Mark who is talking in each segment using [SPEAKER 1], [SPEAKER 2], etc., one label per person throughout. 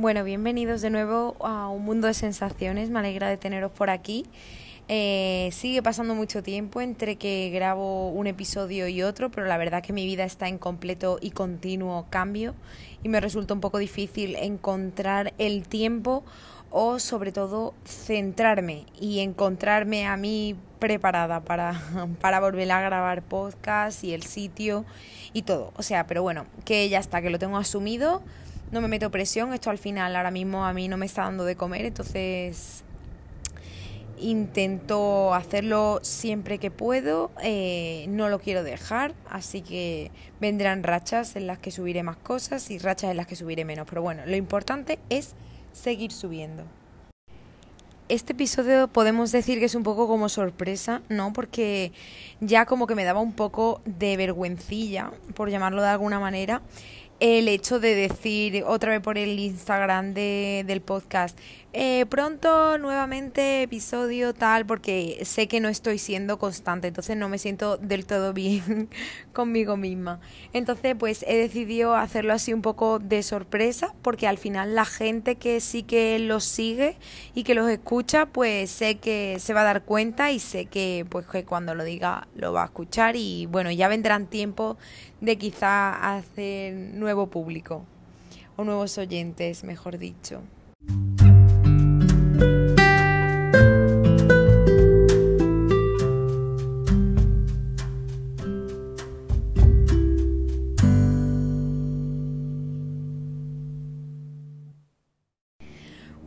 [SPEAKER 1] Bueno, bienvenidos de nuevo a un mundo de sensaciones. Me alegra de teneros por aquí. Eh, sigue pasando mucho tiempo entre que grabo un episodio y otro, pero la verdad que mi vida está en completo y continuo cambio y me resulta un poco difícil encontrar el tiempo o sobre todo centrarme y encontrarme a mí preparada para, para volver a grabar podcast y el sitio y todo. O sea, pero bueno, que ya está, que lo tengo asumido no me meto presión, esto al final ahora mismo a mí no me está dando de comer, entonces intento hacerlo siempre que puedo, eh, no lo quiero dejar, así que vendrán rachas en las que subiré más cosas y rachas en las que subiré menos, pero bueno, lo importante es seguir subiendo. Este episodio podemos decir que es un poco como sorpresa, ¿no? Porque ya como que me daba un poco de vergüencilla, por llamarlo de alguna manera, el hecho de decir otra vez por el Instagram de, del podcast, eh, pronto nuevamente episodio tal, porque sé que no estoy siendo constante, entonces no me siento del todo bien conmigo misma. Entonces pues he decidido hacerlo así un poco de sorpresa, porque al final la gente que sí que los sigue y que los escucha, pues sé que se va a dar cuenta y sé que pues que cuando lo diga lo va a escuchar y bueno, ya vendrán tiempos de quizá hacer nuevo público o nuevos oyentes, mejor dicho.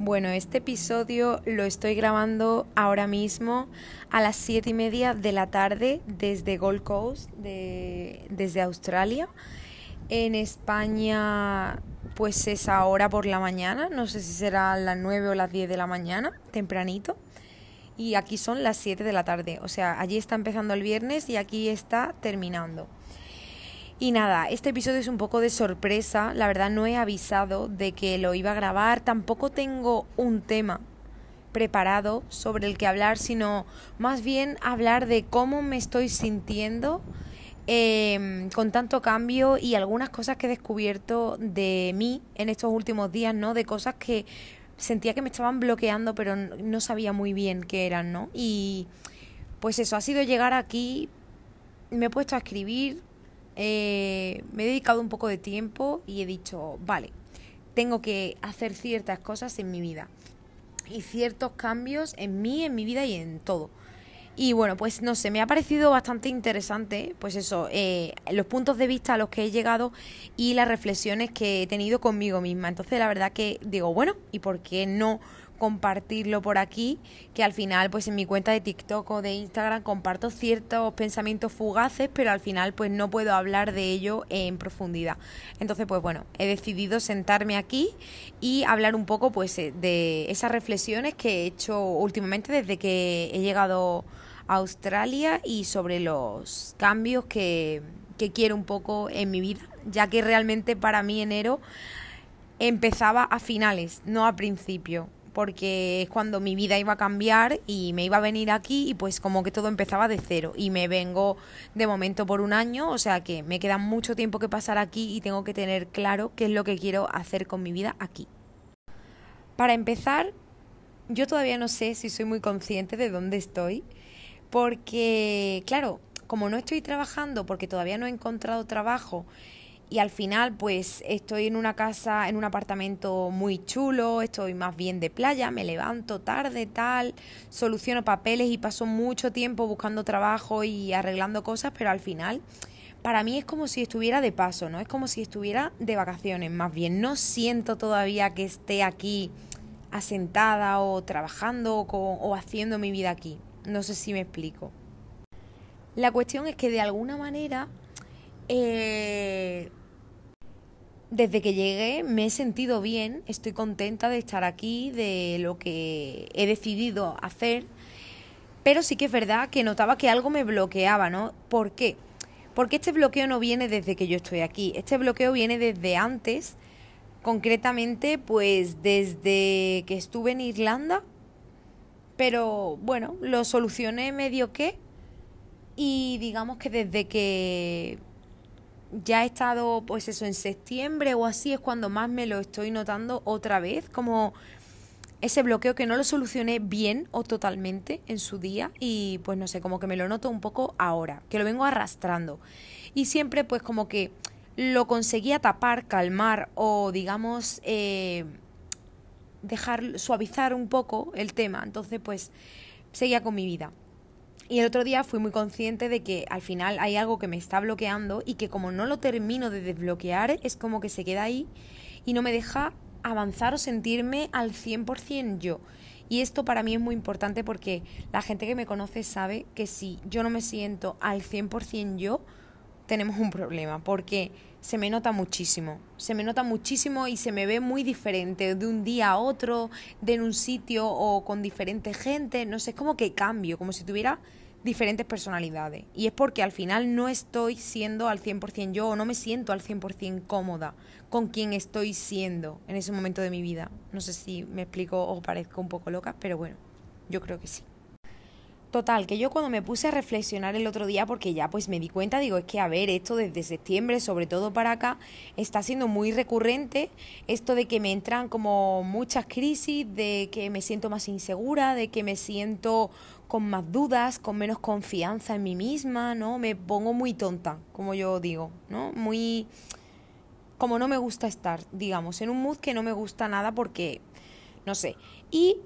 [SPEAKER 1] Bueno, este episodio lo estoy grabando ahora mismo a las siete y media de la tarde desde Gold Coast, desde Australia. En España, pues es ahora por la mañana, no sé si será las nueve o las diez de la mañana, tempranito. Y aquí son las siete de la tarde, o sea, allí está empezando el viernes y aquí está terminando. Y nada, este episodio es un poco de sorpresa, la verdad no he avisado de que lo iba a grabar, tampoco tengo un tema preparado sobre el que hablar, sino más bien hablar de cómo me estoy sintiendo em, con tanto cambio y algunas cosas que he descubierto de mí en estos últimos días, ¿no? De cosas que sentía que me estaban bloqueando, pero no sabía muy bien qué eran, ¿no? Y pues eso, ha sido llegar aquí, me he puesto a escribir, eh, me he dedicado un poco de tiempo y he dicho, vale, tengo que hacer ciertas cosas en mi vida y ciertos cambios en mí, en mi vida y en todo. Y bueno, pues no sé, me ha parecido bastante interesante, pues eso, eh, los puntos de vista a los que he llegado y las reflexiones que he tenido conmigo misma. Entonces la verdad que digo, bueno, ¿y por qué no compartirlo por aquí, que al final pues en mi cuenta de TikTok o de Instagram comparto ciertos pensamientos fugaces, pero al final pues no puedo hablar de ello en profundidad. Entonces pues bueno, he decidido sentarme aquí y hablar un poco pues eh, de esas reflexiones que he hecho últimamente desde que he llegado Australia y sobre los cambios que, que quiero un poco en mi vida, ya que realmente para mí enero empezaba a finales, no a principio porque es cuando mi vida iba a cambiar y me iba a venir aquí y pues como que todo empezaba de cero y me vengo de momento por un año, o sea que me queda mucho tiempo que pasar aquí y tengo que tener claro qué es lo que quiero hacer con mi vida aquí. Para empezar, yo todavía no sé si soy muy consciente de dónde estoy, porque claro, como no estoy trabajando, porque todavía no he encontrado trabajo, y al final pues estoy en una casa, en un apartamento muy chulo, estoy más bien de playa, me levanto tarde, tal, soluciono papeles y paso mucho tiempo buscando trabajo y arreglando cosas, pero al final para mí es como si estuviera de paso, ¿no? Es como si estuviera de vacaciones, más bien no siento todavía que esté aquí asentada o trabajando o, haciendo mi vida aquí. No sé si me explico. La cuestión es que de alguna manera eh, desde que llegué me he sentido bien, estoy contenta de estar aquí, de lo que he decidido hacer, pero sí que es verdad que notaba que algo me bloqueaba, ¿no? ¿Por qué? Porque este bloqueo no viene desde que yo estoy aquí, este bloqueo viene desde antes, concretamente pues desde que estuve en Irlanda, pero bueno, lo solucioné medio que y digamos que desde que ya he estado, pues eso, en septiembre o así es cuando más me lo estoy notando otra vez, como ese bloqueo que no lo solucioné bien o totalmente en su día y pues no sé, como que me lo noto un poco ahora, que lo vengo arrastrando. Y siempre pues como que lo conseguía tapar, calmar o digamos eh, dejar suavizar un poco el tema. Entonces pues seguía con mi vida. Y el otro día fui muy consciente de que al final hay algo que me está bloqueando y que como no lo termino de desbloquear es como que se queda ahí y no me deja avanzar o sentirme al 100% yo. Y esto para mí es muy importante porque la gente que me conoce sabe que si yo no me siento al 100% yo, tenemos un problema porque se me nota muchísimo, se me nota muchísimo y se me ve muy diferente de un día a otro, de en un sitio o con diferente gente, no sé, es como que cambio, como si tuviera diferentes personalidades. Y es porque al final no estoy siendo al 100% yo o no me siento al 100% cómoda con quien estoy siendo en ese momento de mi vida. No sé si me explico o parezco un poco loca, pero bueno, yo creo que sí. Total, que yo cuando me puse a reflexionar el otro día, porque ya pues me di cuenta, digo, es que a ver, esto desde septiembre, sobre todo para acá, está siendo muy recurrente, esto de que me entran como muchas crisis, de que me siento más insegura, de que me siento con más dudas, con menos confianza en mí misma, ¿no? Me pongo muy tonta, como yo digo, ¿no? Muy... como no me gusta estar, digamos, en un mood que no me gusta nada porque, no sé. Y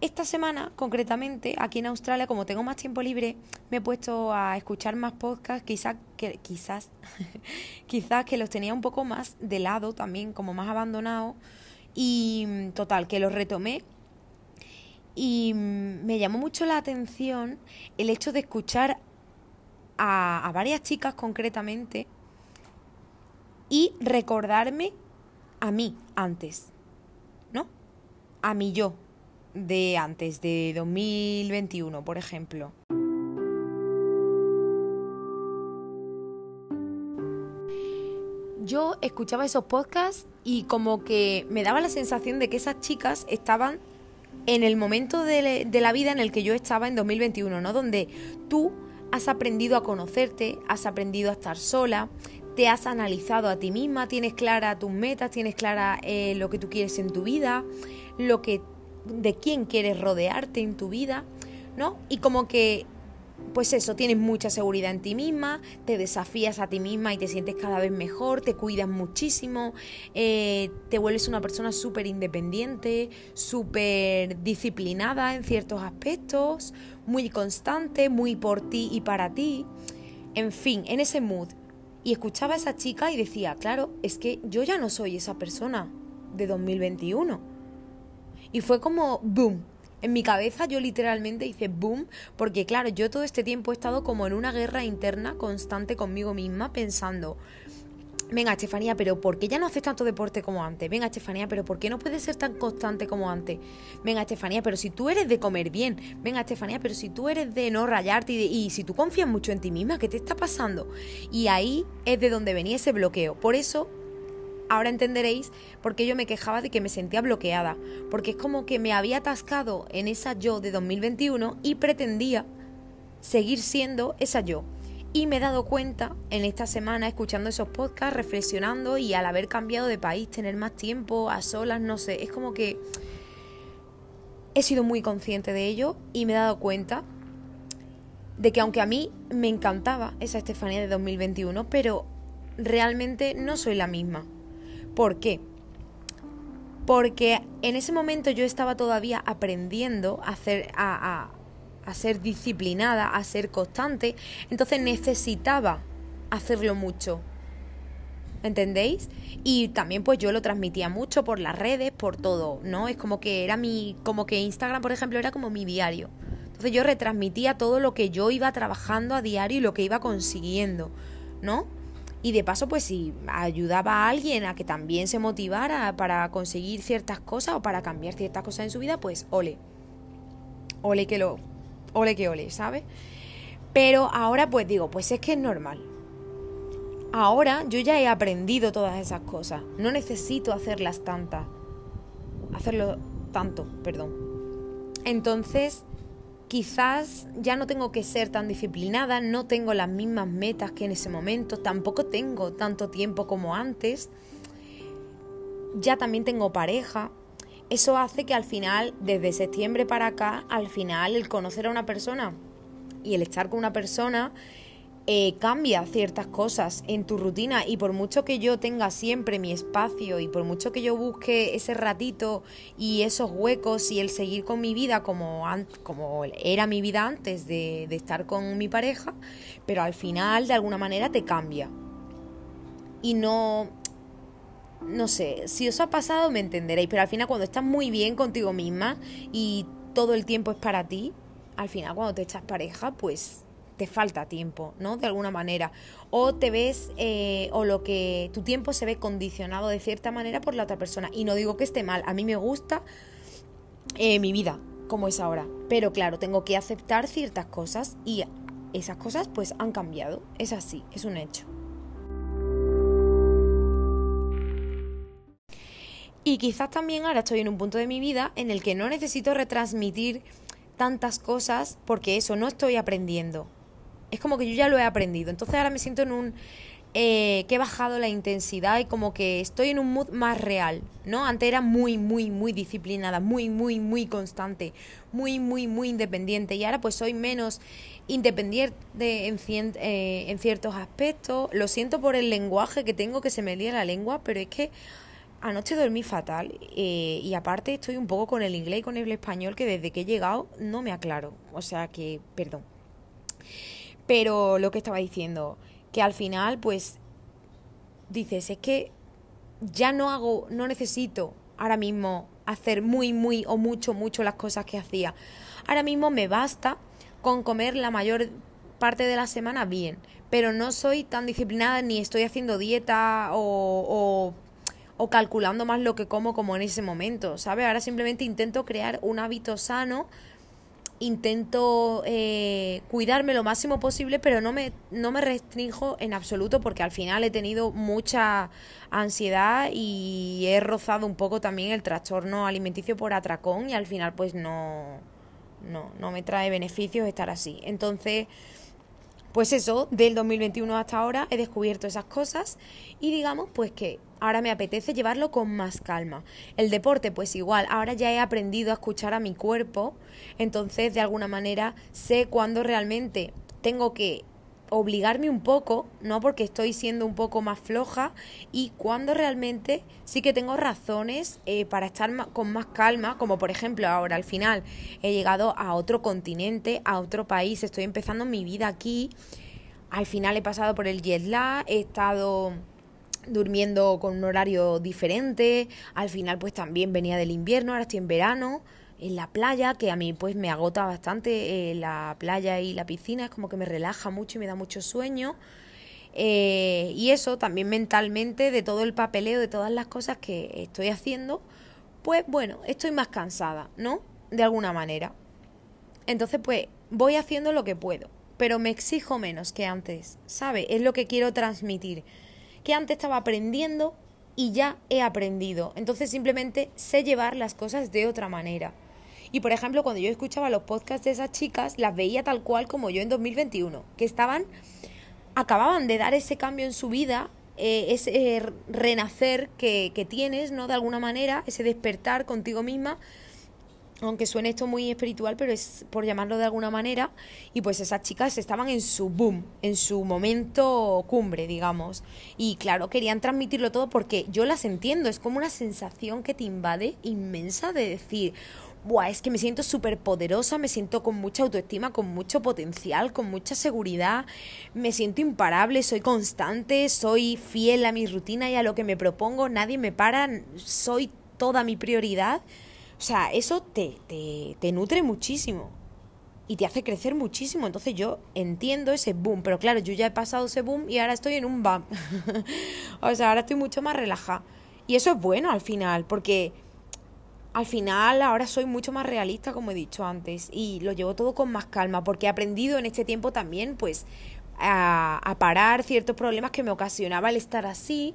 [SPEAKER 1] esta semana, concretamente, aquí en Australia, como tengo más tiempo libre, me he puesto a escuchar más podcasts, quizás que, quizás, quizás que los tenía un poco más de lado también, como más abandonados. Y total, que los retomé. Y me llamó mucho la atención el hecho de escuchar a, a varias chicas concretamente y recordarme a mí antes, ¿no? A mí yo, de antes, de 2021, por ejemplo. Yo escuchaba esos podcasts y como que me daba la sensación de que esas chicas estaban en el momento de, la vida en el que yo estaba en 2021, ¿no? Donde tú has aprendido a conocerte, has aprendido a estar sola, te has analizado a ti misma, tienes clara tus metas, tienes clara eh, lo que tú quieres en tu vida, lo que de quién quieres rodearte en tu vida, ¿no? Y como que, pues eso, tienes mucha seguridad en ti misma, te desafías a ti misma y te sientes cada vez mejor, te cuidas muchísimo, eh, te vuelves una persona súper independiente, súper disciplinada en ciertos aspectos, muy constante, muy por ti y para ti. En fin, en ese mood. Y escuchaba a esa chica y decía, claro, es que yo ya no soy esa persona de 2021 y fue como boom. En mi cabeza yo literalmente hice boom, porque claro, yo todo este tiempo he estado como en una guerra interna constante conmigo misma pensando, venga Estefanía, pero ¿por qué ya no haces tanto deporte como antes? Venga Estefanía, pero ¿por qué no puedes ser tan constante como antes? Venga Estefanía, pero si tú eres de comer bien, venga Estefanía, pero si tú eres de no rayarte y, y si tú confías mucho en ti misma, ¿qué te está pasando? Y ahí es de donde venía ese bloqueo. Por eso ahora entenderéis por qué yo me quejaba de que me sentía bloqueada, porque es como que me había atascado en esa yo de 2021 y pretendía seguir siendo esa yo. Y me he dado cuenta en esta semana escuchando esos podcasts, reflexionando y al haber cambiado de país, tener más tiempo a solas, no sé, es como que he sido muy consciente de ello y me he dado cuenta de que aunque a mí me encantaba esa Estefanía de 2021, pero realmente no soy la misma. ¿Por qué? Porque en ese momento yo estaba todavía aprendiendo a, hacer, a, ser disciplinada, a ser constante, entonces necesitaba hacerlo mucho. ¿Entendéis? Y también pues yo lo transmitía mucho por las redes, por todo, ¿no? Es como que era mi, como que Instagram, por ejemplo, era como mi diario. Entonces yo retransmitía todo lo que yo iba trabajando a diario y lo que iba consiguiendo, ¿no? Y de paso pues si ayudaba a alguien a que también se motivara para conseguir ciertas cosas o para cambiar ciertas cosas en su vida, pues ole. Ole que lo ole que ole, ¿sabes? Pero ahora pues digo, pues es que es normal. Ahora yo ya he aprendido todas esas cosas, no necesito hacerlas tantas. Hacerlo tanto, perdón. Entonces, quizás ya no tengo que ser tan disciplinada, no tengo las mismas metas que en ese momento, tampoco tengo tanto tiempo como antes, ya también tengo pareja. Eso hace que al final, desde septiembre para acá, al final el conocer a una persona y el estar con una persona eh, cambia ciertas cosas en tu rutina y por mucho que yo tenga siempre mi espacio y por mucho que yo busque ese ratito y esos huecos y el seguir con mi vida como, como era mi vida antes de, de estar con mi pareja, pero al final de alguna manera te cambia. Y no, no sé, si os ha pasado me entenderéis, pero al final cuando estás muy bien contigo misma y todo el tiempo es para ti, al final cuando te echas pareja, pues te falta tiempo, ¿no? De alguna manera. O te ves, eh, o lo que tu tiempo se ve condicionado de cierta manera por la otra persona. Y no digo que esté mal, a mí me gusta eh, mi vida como es ahora. Pero claro, tengo que aceptar ciertas cosas y esas cosas pues han cambiado. Es así, es un hecho. Y quizás también ahora estoy en un punto de mi vida en el que no necesito retransmitir tantas cosas porque eso no estoy aprendiendo. Es como que yo ya lo he aprendido. Entonces ahora me siento en un... Eh, que he bajado la intensidad y como que estoy en un mood más real, ¿no? Antes era muy, muy, muy disciplinada, muy, muy, muy constante, muy, muy, muy independiente y ahora pues soy menos independiente en, eh, ciertos aspectos. Lo siento por el lenguaje que tengo, que se me lía la lengua, pero es que anoche dormí fatal eh, y aparte estoy un poco con el inglés y con el español que desde que he llegado no me aclaro. O sea que, perdón. Pero lo que estaba diciendo, que al final, pues, dices, es que ya no hago, no necesito ahora mismo hacer muy, muy o mucho, mucho las cosas que hacía. Ahora mismo me basta con comer la mayor parte de la semana bien, pero no soy tan disciplinada ni estoy haciendo dieta o, o, o calculando más lo que como como en ese momento, ¿sabes? Ahora simplemente intento crear un hábito sano intento eh, cuidarme lo máximo posible, pero no me, no me restringo en absoluto porque al final he tenido mucha ansiedad y he rozado un poco también el trastorno alimenticio por atracón y al final pues no, no, no me trae beneficios estar así. Entonces, pues eso, del 2021 hasta ahora he descubierto esas cosas y digamos pues que ahora me apetece llevarlo con más calma. El deporte, pues igual, ahora ya he aprendido a escuchar a mi cuerpo, entonces de alguna manera sé cuándo realmente tengo que obligarme un poco, ¿no? Porque estoy siendo un poco más floja y cuando realmente sí que tengo razones eh, para estar con más calma, como por ejemplo ahora al final he llegado a otro continente, a otro país, estoy empezando mi vida aquí, al final he pasado por el jet lag, he estado durmiendo con un horario diferente, al final pues también venía del invierno, ahora estoy en verano, en la playa, que a mí pues me agota bastante eh, la playa y la piscina, es como que me relaja mucho y me da mucho sueño. Eh, y eso también mentalmente, de todo el papeleo, de todas las cosas que estoy haciendo, pues bueno, estoy más cansada, ¿no? De alguna manera. Entonces pues voy haciendo lo que puedo, pero me exijo menos que antes, ¿sabe? Es lo que quiero transmitir que antes estaba aprendiendo y ya he aprendido. Entonces simplemente sé llevar las cosas de otra manera. Y por ejemplo, cuando yo escuchaba los podcasts de esas chicas, las veía tal cual como yo en 2021, que estaban, acababan de dar ese cambio en su vida, eh, ese renacer que, que tienes, ¿no? De alguna manera, ese despertar contigo misma aunque suene esto muy espiritual, pero es por llamarlo de alguna manera, y pues esas chicas estaban en su boom, en su momento cumbre, digamos. Y claro, querían transmitirlo todo porque yo las entiendo, es como una sensación que te invade inmensa de decir, Buah, es que me siento súper poderosa, me siento con mucha autoestima, con mucho potencial, con mucha seguridad, me siento imparable, soy constante, soy fiel a mi rutina y a lo que me propongo, nadie me para, soy toda mi prioridad. O sea, eso te, te, te nutre muchísimo y te hace crecer muchísimo. Entonces yo entiendo ese boom, pero claro, yo ya he pasado ese boom y ahora estoy en un bam. o sea, ahora estoy mucho más relajada. Y eso es bueno al final, porque al final ahora soy mucho más realista, como he dicho antes, y lo llevo todo con más calma, porque he aprendido en este tiempo también, pues, a, parar ciertos problemas que me ocasionaba el estar así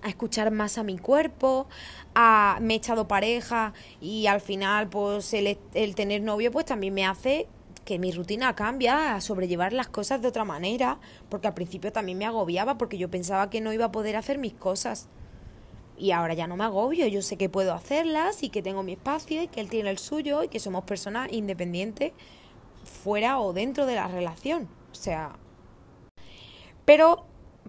[SPEAKER 1] a escuchar más a mi cuerpo, a, me he echado pareja y al final pues el, el tener novio pues también me hace que mi rutina cambia, a sobrellevar las cosas de otra manera, porque al principio también me agobiaba porque yo pensaba que no iba a poder hacer mis cosas. Y ahora ya no me agobio, yo sé que puedo hacerlas y que tengo mi espacio y que él tiene el suyo y que somos personas independientes fuera o dentro de la relación. O sea... Pero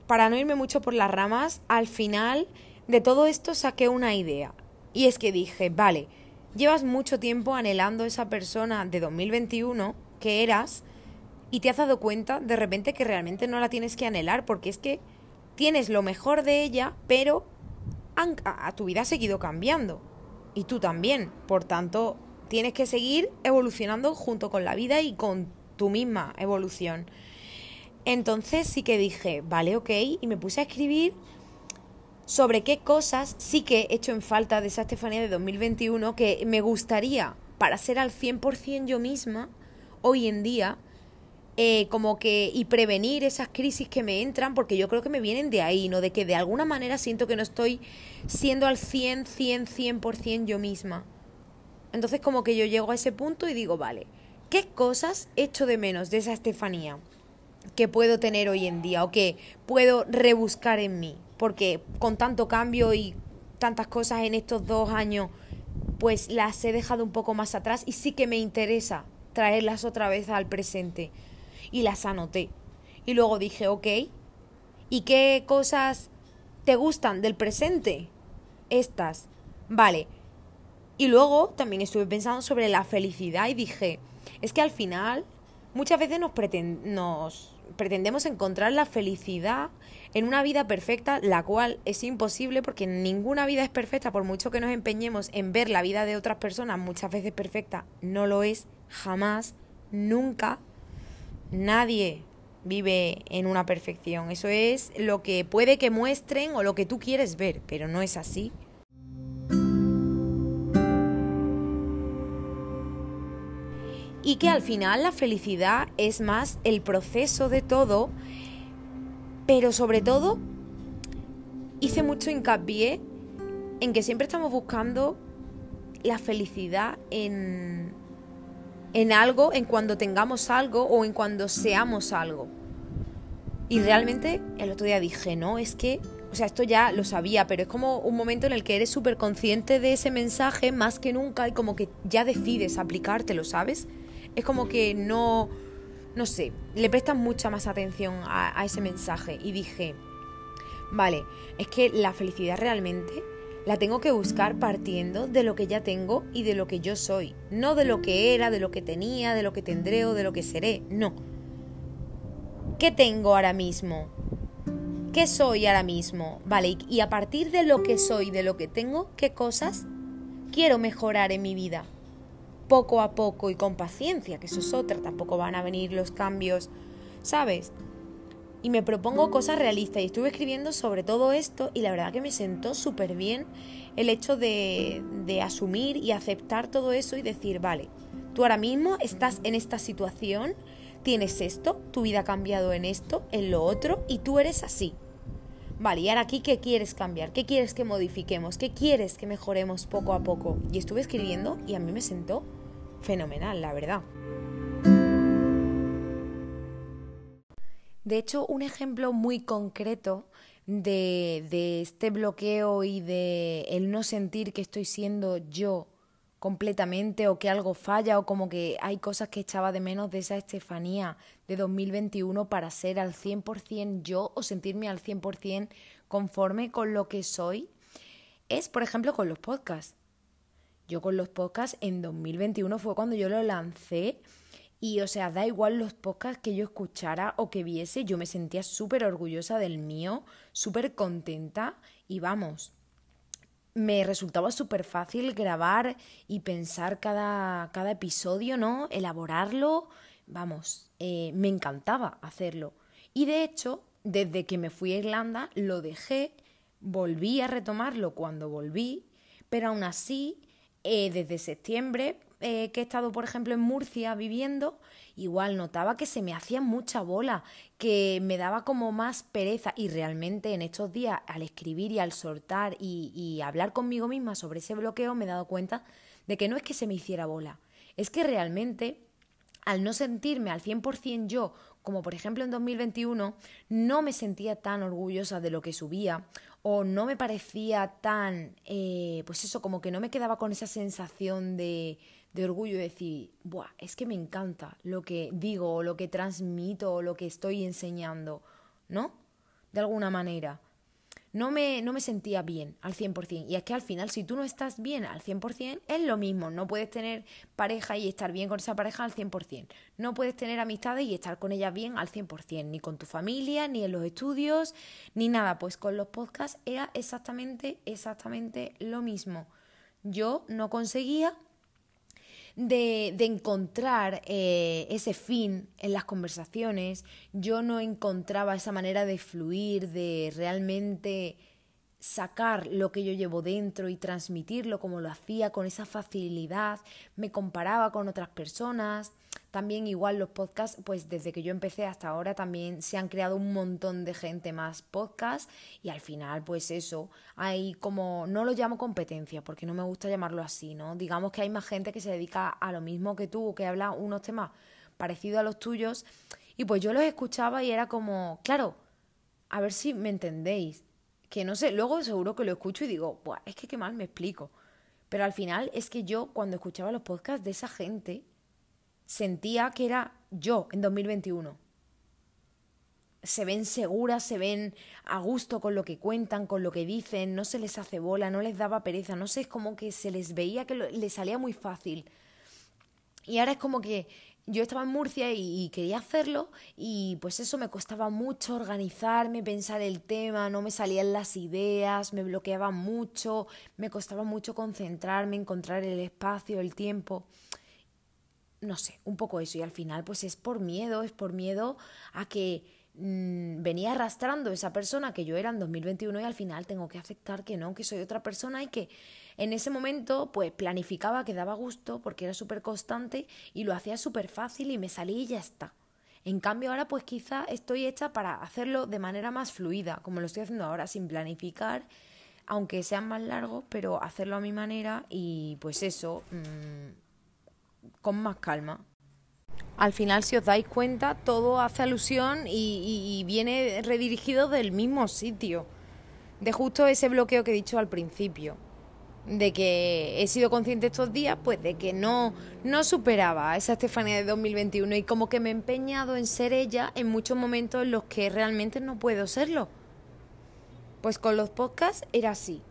[SPEAKER 1] para no irme mucho por las ramas, al final de todo esto saqué una idea. Y es que dije, vale, llevas mucho tiempo anhelando esa persona de 2021 que eras y te has dado cuenta de repente que realmente no la tienes que anhelar porque es que tienes lo mejor de ella, pero a, tu vida ha seguido cambiando. Y tú también. Por tanto, tienes que seguir evolucionando junto con la vida y con tu misma evolución. Entonces sí que dije, vale, ok, y me puse a escribir sobre qué cosas sí que he hecho en falta de esa Estefanía de 2021 que me gustaría para ser al 100% yo misma hoy en día, eh, como que y prevenir esas crisis que me entran, porque yo creo que me vienen de ahí, ¿no? De que de alguna manera siento que no estoy siendo al 100, 100, 100% yo misma. Entonces como que yo llego a ese punto y digo, vale, ¿qué cosas echo de menos de esa Estefanía que puedo tener hoy en día o que puedo rebuscar en mí? porque con tanto cambio y tantas cosas en estos dos años, pues las he dejado un poco más atrás y sí que me interesa traerlas otra vez al presente. Y las anoté. Y luego dije, ok, ¿y qué cosas te gustan del presente? Estas. Vale. Y luego también estuve pensando sobre la felicidad y dije, es que al final muchas veces nos, pretendemos encontrar la felicidad en una vida perfecta, la cual es imposible porque ninguna vida es perfecta, por mucho que nos empeñemos en ver la vida de otras personas muchas veces perfecta, no lo es, jamás, nunca, nadie vive en una perfección. Eso es lo que puede que muestren o lo que tú quieres ver, pero no es así. y que al final la felicidad es más el proceso de todo, pero sobre todo hice mucho hincapié en que siempre estamos buscando la felicidad en, en algo, en cuando tengamos algo o en cuando seamos algo. Y realmente el otro día dije, no, es que, o sea, esto ya lo sabía, pero es como un momento en el que eres súper consciente de ese mensaje más que nunca y como que ya decides aplicártelo, ¿sabes? es como que no, no sé, le prestas mucha más atención a, a ese mensaje. Y dije, vale, es que la felicidad realmente la tengo que buscar partiendo de lo que ya tengo y de lo que yo soy. No de lo que era, de lo que tenía, de lo que tendré o de lo que seré. No. ¿Qué tengo ahora mismo? ¿Qué soy ahora mismo? Vale, y a partir de lo que soy, de lo que tengo, ¿qué cosas quiero mejorar en mi vida? poco a poco y con paciencia, que eso es otra, tampoco van a venir los cambios, ¿sabes? Y me propongo cosas realistas y estuve escribiendo sobre todo esto y la verdad que me sentó súper bien el hecho de, de asumir y aceptar todo eso y decir, vale, tú ahora mismo estás en esta situación, tienes esto, tu vida ha cambiado en esto, en lo otro y tú eres así. Vale, y ahora aquí, ¿qué quieres cambiar? ¿Qué quieres que modifiquemos? ¿Qué quieres que mejoremos poco a poco? Y estuve escribiendo y a mí me sentó fenomenal, la verdad. De hecho, un ejemplo muy concreto de, este bloqueo y de el no sentir que estoy siendo yo completamente o que algo falla o como que hay cosas que echaba de menos de esa Estefanía de 2021 para ser al 100% yo o sentirme al 100% conforme con lo que soy, es por ejemplo con los podcasts. Yo con los podcasts en 2021 fue cuando yo lo lancé y o sea, da igual los podcasts que yo escuchara o que viese, yo me sentía súper orgullosa del mío, súper contenta y vamos, me resultaba súper fácil grabar y pensar cada, cada, episodio, ¿no? Elaborarlo, vamos, eh, me encantaba hacerlo. Y de hecho, desde que me fui a Irlanda, lo dejé, volví a retomarlo cuando volví, pero aún así eh, desde septiembre eh, que he estado, por ejemplo, en Murcia viviendo, igual notaba que se me hacía mucha bola, que me daba como más pereza. Y realmente en estos días al escribir y al soltar y, hablar conmigo misma sobre ese bloqueo me he dado cuenta de que no es que se me hiciera bola, es que realmente al no sentirme al 100% yo, como por ejemplo en 2021, no me sentía tan orgullosa de lo que subía o no me parecía tan, eh, pues eso, como que no me quedaba con esa sensación de, de orgullo de decir, Buah, es que me encanta lo que digo, o lo que transmito, o lo que estoy enseñando, ¿no? De alguna manera no me, no me sentía bien al 100%. Y es que al final, si tú no estás bien al 100%, es lo mismo. No puedes tener pareja y estar bien con esa pareja al 100%. No puedes tener amistades y estar con ellas bien al 100%. Ni con tu familia, ni en los estudios, ni nada. Pues con los podcasts era exactamente, exactamente lo mismo. Yo no conseguía de, de encontrar eh, ese fin en las conversaciones, yo no encontraba esa manera de fluir, de realmente sacar lo que yo llevo dentro y transmitirlo como lo hacía con esa facilidad, me comparaba con otras personas, también igual los podcasts, pues desde que yo empecé hasta ahora también se han creado un montón de gente más podcasts y al final pues eso, hay como, no lo llamo competencia porque no me gusta llamarlo así, ¿no? Digamos que hay más gente que se dedica a lo mismo que tú, que habla unos temas parecidos a los tuyos y pues yo los escuchaba y era como, claro, a ver si me entendéis que no sé, luego seguro que lo escucho y digo, Buah, es que qué mal me explico. Pero al final es que yo cuando escuchaba los podcasts de esa gente sentía que era yo en 2021. Se ven seguras, se ven a gusto con lo que cuentan, con lo que dicen, no se les hace bola, no les daba pereza, no sé, es como que se les veía que les salía muy fácil. Y ahora es como que yo estaba en Murcia y, quería hacerlo y pues eso me costaba mucho organizarme, pensar el tema, no me salían las ideas, me bloqueaba mucho, me costaba mucho concentrarme, encontrar el espacio, el tiempo. No sé, un poco eso y al final pues es por miedo, es por miedo a que Mm, venía arrastrando esa persona que yo era en 2021 y al final tengo que aceptar que no, que soy otra persona y que en ese momento pues planificaba que daba gusto porque era súper constante y lo hacía súper fácil y me salí y ya está. En cambio ahora pues quizá estoy hecha para hacerlo de manera más fluida, como lo estoy haciendo ahora sin planificar, aunque sean más largos, pero hacerlo a mi manera y pues eso, mm, con más calma al final, si os dais cuenta, todo hace alusión y, viene redirigido del mismo sitio. De justo ese bloqueo que he dicho al principio. De que he sido consciente estos días, pues de que no, no superaba a esa Estefanía de 2021 y como que me he empeñado en ser ella en muchos momentos en los que realmente no puedo serlo. Pues con los podcasts era así.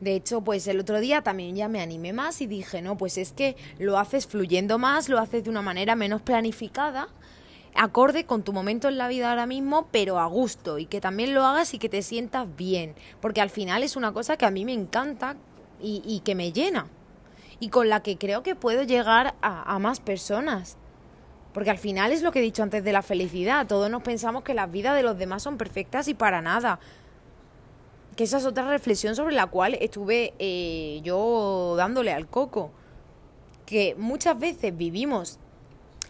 [SPEAKER 1] De hecho, pues el otro día también ya me animé más y dije, no, pues es que lo haces fluyendo más, lo haces de una manera menos planificada, acorde con tu momento en la vida ahora mismo, pero a gusto y que también lo hagas y que te sientas bien, porque al final es una cosa que a mí me encanta y, que me llena y con la que creo que puedo llegar a, a más personas. Porque al final es lo que he dicho antes de la felicidad. Todos nos pensamos que las vidas de los demás son perfectas y para nada que esa es otra reflexión sobre la cual estuve eh, yo dándole al coco. Que muchas veces vivimos,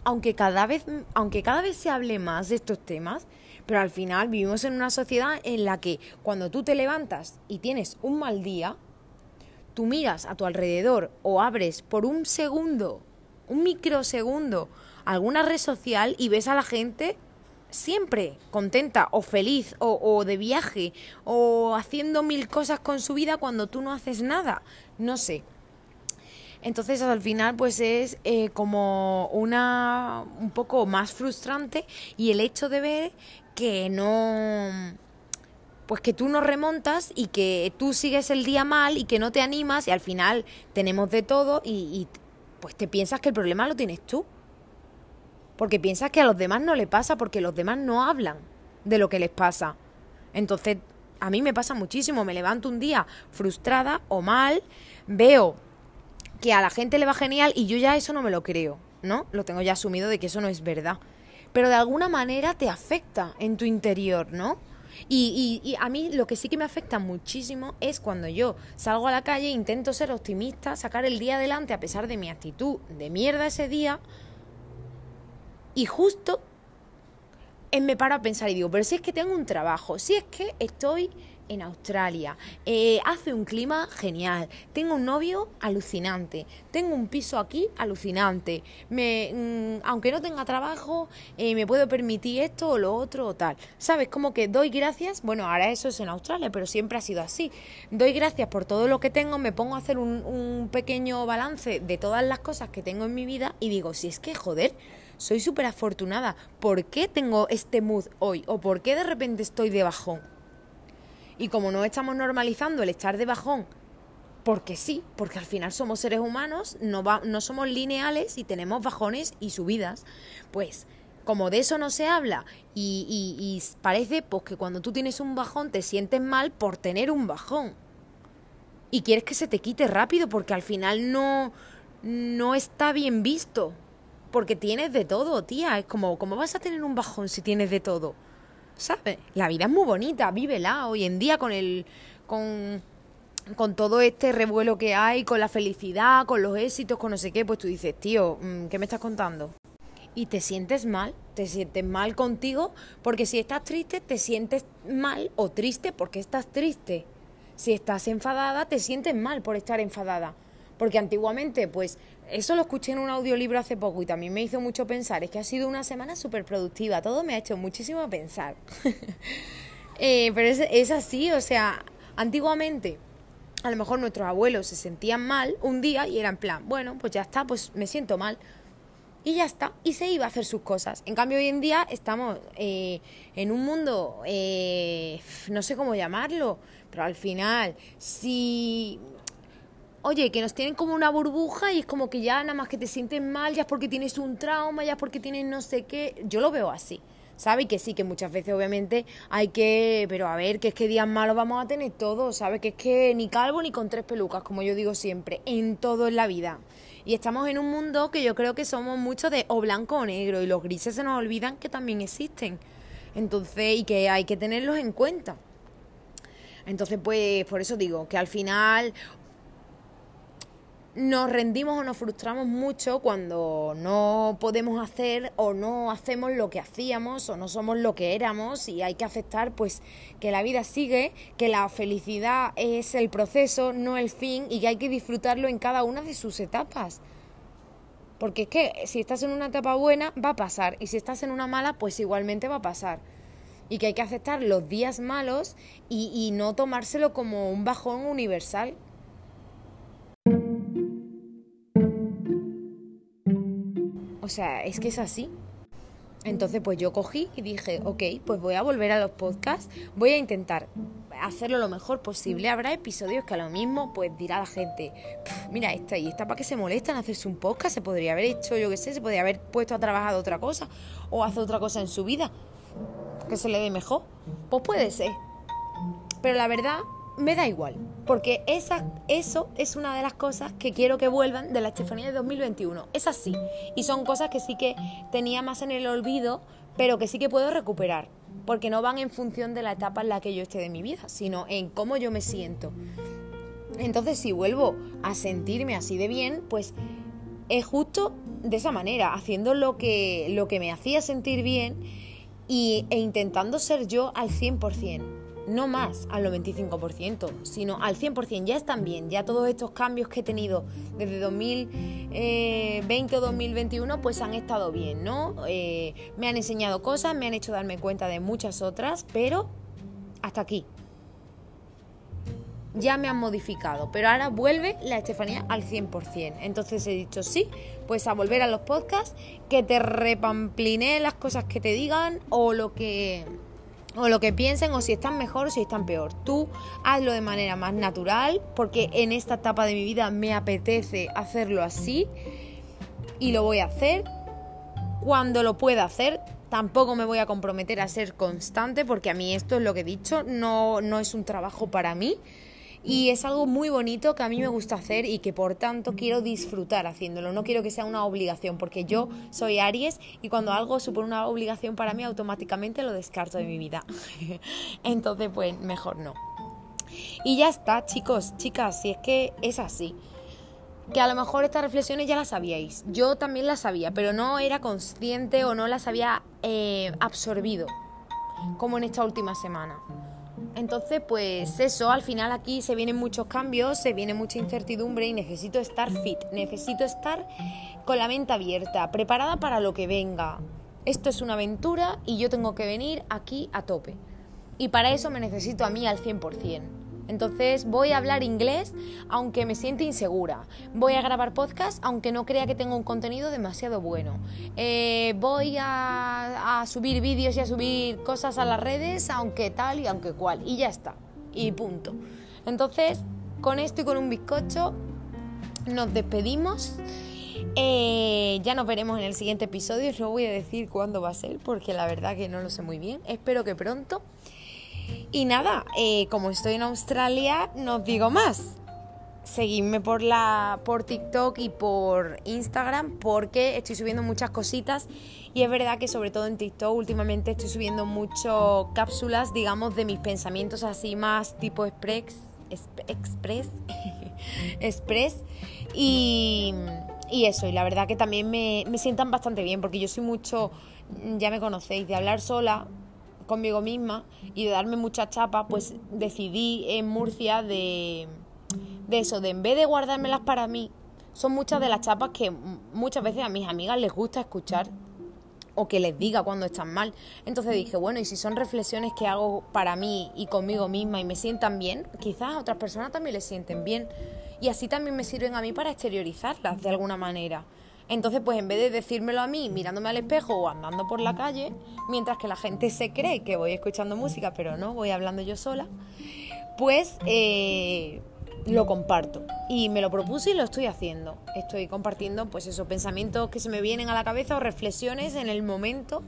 [SPEAKER 1] aunque cada vez, aunque cada vez se hable más de estos temas, pero al final vivimos en una sociedad en la que cuando tú te levantas y tienes un mal día, tú miras a tu alrededor o abres por un segundo, un microsegundo, alguna red social y ves a la gente siempre contenta o feliz o, de viaje o haciendo mil cosas con su vida cuando tú no haces nada. No sé. Entonces al final pues es eh, como una un poco más frustrante y el hecho de ver que no pues que tú no remontas y que tú sigues el día mal y que no te animas y al final tenemos de todo y, y pues te piensas que el problema lo tienes tú porque piensas que a los demás no le pasa porque los demás no hablan de lo que les pasa. Entonces, a mí me pasa muchísimo, me levanto un día frustrada o mal, veo que a la gente le va genial y yo ya eso no me lo creo, ¿no? Lo tengo ya asumido de que eso no es verdad. Pero de alguna manera te afecta en tu interior, ¿no? Y, y, a mí lo que sí que me afecta muchísimo es cuando yo salgo a la calle, intento ser optimista, sacar el día adelante a pesar de mi actitud de mierda ese día, y justo me paro a pensar y digo, pero si es que tengo un trabajo, si es que estoy en Australia. Eh, hace un clima genial. Tengo un novio alucinante. Tengo un piso aquí alucinante. Me, mm, aunque no tenga trabajo, eh, me puedo permitir esto o lo otro o tal. ¿Sabes? Como que doy gracias. Bueno, ahora eso es en Australia, pero siempre ha sido así. Doy gracias por todo lo que tengo. Me pongo a hacer un, un pequeño balance de todas las cosas que tengo en mi vida y digo, si es que joder soy súper afortunada. ¿Por qué tengo este mood hoy? ¿O por qué de repente estoy de bajón? Y como no estamos normalizando el estar de bajón, porque sí, porque al final somos seres humanos, no, no somos lineales y tenemos bajones y subidas, pues como de eso no se habla y, y, parece pues que cuando tú tienes un bajón te sientes mal por tener un bajón y quieres que se te quite rápido porque al final no, no está bien visto porque tienes de todo, tía, es como, ¿cómo vas a tener un bajón si tienes de todo? ¿sabes? La vida es muy bonita, vívela hoy en día con el... con con todo este revuelo que hay, con la felicidad, con los éxitos, con no sé qué, pues tú dices, tío, mm, ¿qué me estás contando? Y te sientes mal, te sientes mal contigo, porque si estás triste, te sientes mal o triste porque estás triste. Si estás enfadada, te sientes mal por estar enfadada. Porque antiguamente, pues, eso lo escuché en un audiolibro hace poco y también me hizo mucho pensar. Es que ha sido una semana súper productiva. Todo me ha hecho muchísimo pensar. Eh, pero es, así, o sea, antiguamente a lo mejor nuestros abuelos se sentían mal un día y eran plan, bueno, pues ya está, pues me siento mal. Y ya está, y se iba a hacer sus cosas. En cambio, hoy en día estamos eh, en un mundo, eh, no sé cómo llamarlo, pero al final, si oye, que nos tienen como una burbuja y es como que ya nada más que te sientes mal, ya es porque tienes un trauma, ya es porque tienes no sé qué. Yo lo veo así. ¿Sabe? Que sí, que muchas veces obviamente hay que, pero a ver, que es que días malos vamos a tener todos, ¿sabes? Que es que ni calvo ni con tres pelucas, como yo digo siempre, en todo en la vida. Y estamos en un mundo que yo creo que somos mucho de o blanco o negro y los grises se nos olvidan que también existen. Entonces, y que hay que tenerlos en cuenta. Entonces, pues por eso digo que al final nos rendimos o nos frustramos mucho cuando no podemos hacer o no hacemos lo que hacíamos o no somos lo que éramos y hay que aceptar pues que la vida sigue, que la felicidad es el proceso, no el fin y que hay que disfrutarlo en cada una de sus etapas. Porque es que si estás en una etapa buena va a pasar y si estás en una mala pues igualmente va a pasar. Y que hay que aceptar los días malos y, y no tomárselo como un bajón universal O sea, es que es así. Entonces, pues yo cogí y dije, ok, pues voy a volver a los podcasts, voy a intentar hacerlo lo mejor posible. Habrá episodios que a lo mismo, pues dirá la gente, mira, esta y esta para que se molestan hacerse un podcast, se podría haber hecho, yo qué sé, se podría haber puesto a trabajar otra cosa o hacer otra cosa en su vida que se le dé mejor. Pues puede ser. Pero la verdad me da igual, porque esa, eso es una de las cosas que quiero que vuelvan de la Estefanía de 2021. Es así. Y son cosas que sí que tenía más en el olvido, pero que sí que puedo recuperar, porque no van en función de la etapa en la que yo esté de mi vida, sino en cómo yo me siento. Entonces, si vuelvo a sentirme así de bien, pues es justo de esa manera, haciendo lo que, lo que me hacía sentir bien y, e intentando ser yo al 100% no más al 95%, sino al 100%. Ya están bien, ya todos estos cambios que he tenido desde 2020 o 2021 pues han estado bien, ¿no? Eh, me han enseñado cosas, me han hecho darme cuenta de muchas otras, pero hasta aquí. Ya me han modificado, pero ahora vuelve la Estefanía al 100%. Entonces he dicho sí, pues a volver a los podcasts, que te repampline las cosas que te digan o lo que o lo que piensen o si están mejor o si están peor. Tú hazlo de manera más natural porque en esta etapa de mi vida me apetece hacerlo así y lo voy a hacer. Cuando lo pueda hacer, tampoco me voy a comprometer a ser constante porque a mí esto es lo que he dicho, no, no es un trabajo para mí Y es algo muy bonito que a mí me gusta hacer y que por tanto quiero disfrutar haciéndolo. No quiero que sea una obligación, porque yo soy Aries y cuando algo supone una obligación para mí, automáticamente lo descarto de mi vida. Entonces, pues mejor no. Y ya está, chicos, chicas, si es que es así. Que a lo mejor estas reflexiones ya las sabíais. Yo también las sabía, pero no era consciente o no las había eh, absorbido, como en esta última semana. Entonces, pues eso, al final aquí se vienen muchos cambios, se viene mucha incertidumbre y necesito estar fit, necesito estar con la mente abierta, preparada para lo que venga. Esto es una aventura y yo tengo que venir aquí a tope. Y para eso me necesito a mí al 100%. Entonces voy a hablar inglés aunque me siente insegura. Voy a grabar podcast aunque no crea que tengo un contenido demasiado bueno. Eh, voy a, subir vídeos y a subir cosas a las redes aunque tal y aunque cual. Y ya está. Y punto. Entonces, con esto y con un bizcocho, nos despedimos. Eh, ya nos veremos en el siguiente episodio. No voy a decir cuándo va a ser porque la verdad que no lo sé muy bien. Espero que pronto. Y nada, eh, como estoy en Australia, no os digo más. Seguidme por, la, por TikTok y por Instagram porque estoy subiendo muchas cositas y es verdad que sobre todo en TikTok últimamente estoy subiendo muchas cápsulas, digamos, de mis pensamientos así más tipo express, express, express y, y, eso, y la verdad que también me, me sientan bastante bien porque yo soy mucho, ya me conocéis, de hablar sola, conmigo misma y de darme mucha chapa, pues decidí en Murcia de, de eso, de en vez de guardármelas para mí, son muchas de las chapas que muchas veces a mis amigas les gusta escuchar o que les diga cuando están mal. Entonces dije, bueno, y si son reflexiones que hago para mí y conmigo misma y me sientan bien, quizás a otras personas también les sienten bien. Y así también me sirven a mí para exteriorizarlas de alguna manera. Entonces, pues en vez de decírmelo a mí mirándome al espejo o andando por la calle, mientras que la gente se cree que voy escuchando música, pero no, voy hablando yo sola, pues eh, lo comparto. Y me lo propuse y lo estoy haciendo. Estoy compartiendo, pues esos pensamientos que se me vienen a la cabeza o reflexiones en el momento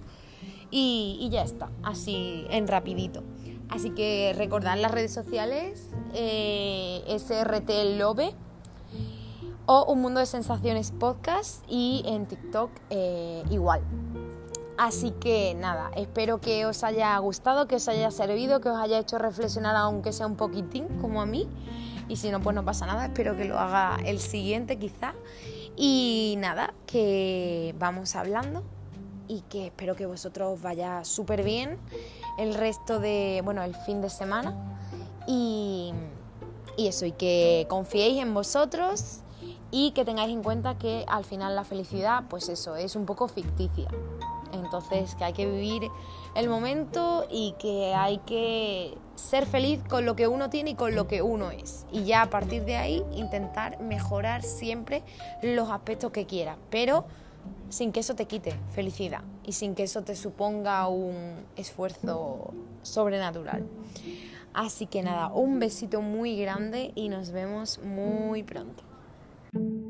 [SPEAKER 1] y, ya está, así en rapidito. Así que recordad las redes sociales, eh, SRT Lobe o Un Mundo de Sensaciones Podcast y en TikTok eh, igual. Así que nada, espero que os haya gustado, que os haya servido, que os haya hecho reflexionar aunque sea un poquitín como a mí. Y si no, pues no pasa nada, espero que lo haga el siguiente quizá. Y nada, que vamos hablando y que espero que vosotros os vaya súper bien el resto de, bueno, el fin de semana. Y, y eso, y que confiéis en vosotros y que tengáis en cuenta que al final la felicidad, pues eso, es un poco ficticia. Entonces, que hay que vivir el momento y que hay que ser feliz con lo que uno tiene y con lo que uno es. Y ya a partir de ahí intentar mejorar siempre los aspectos que quieras, pero sin que eso te quite felicidad y sin que eso te suponga un esfuerzo sobrenatural. Así que nada, un besito muy grande y nos vemos muy pronto. thank you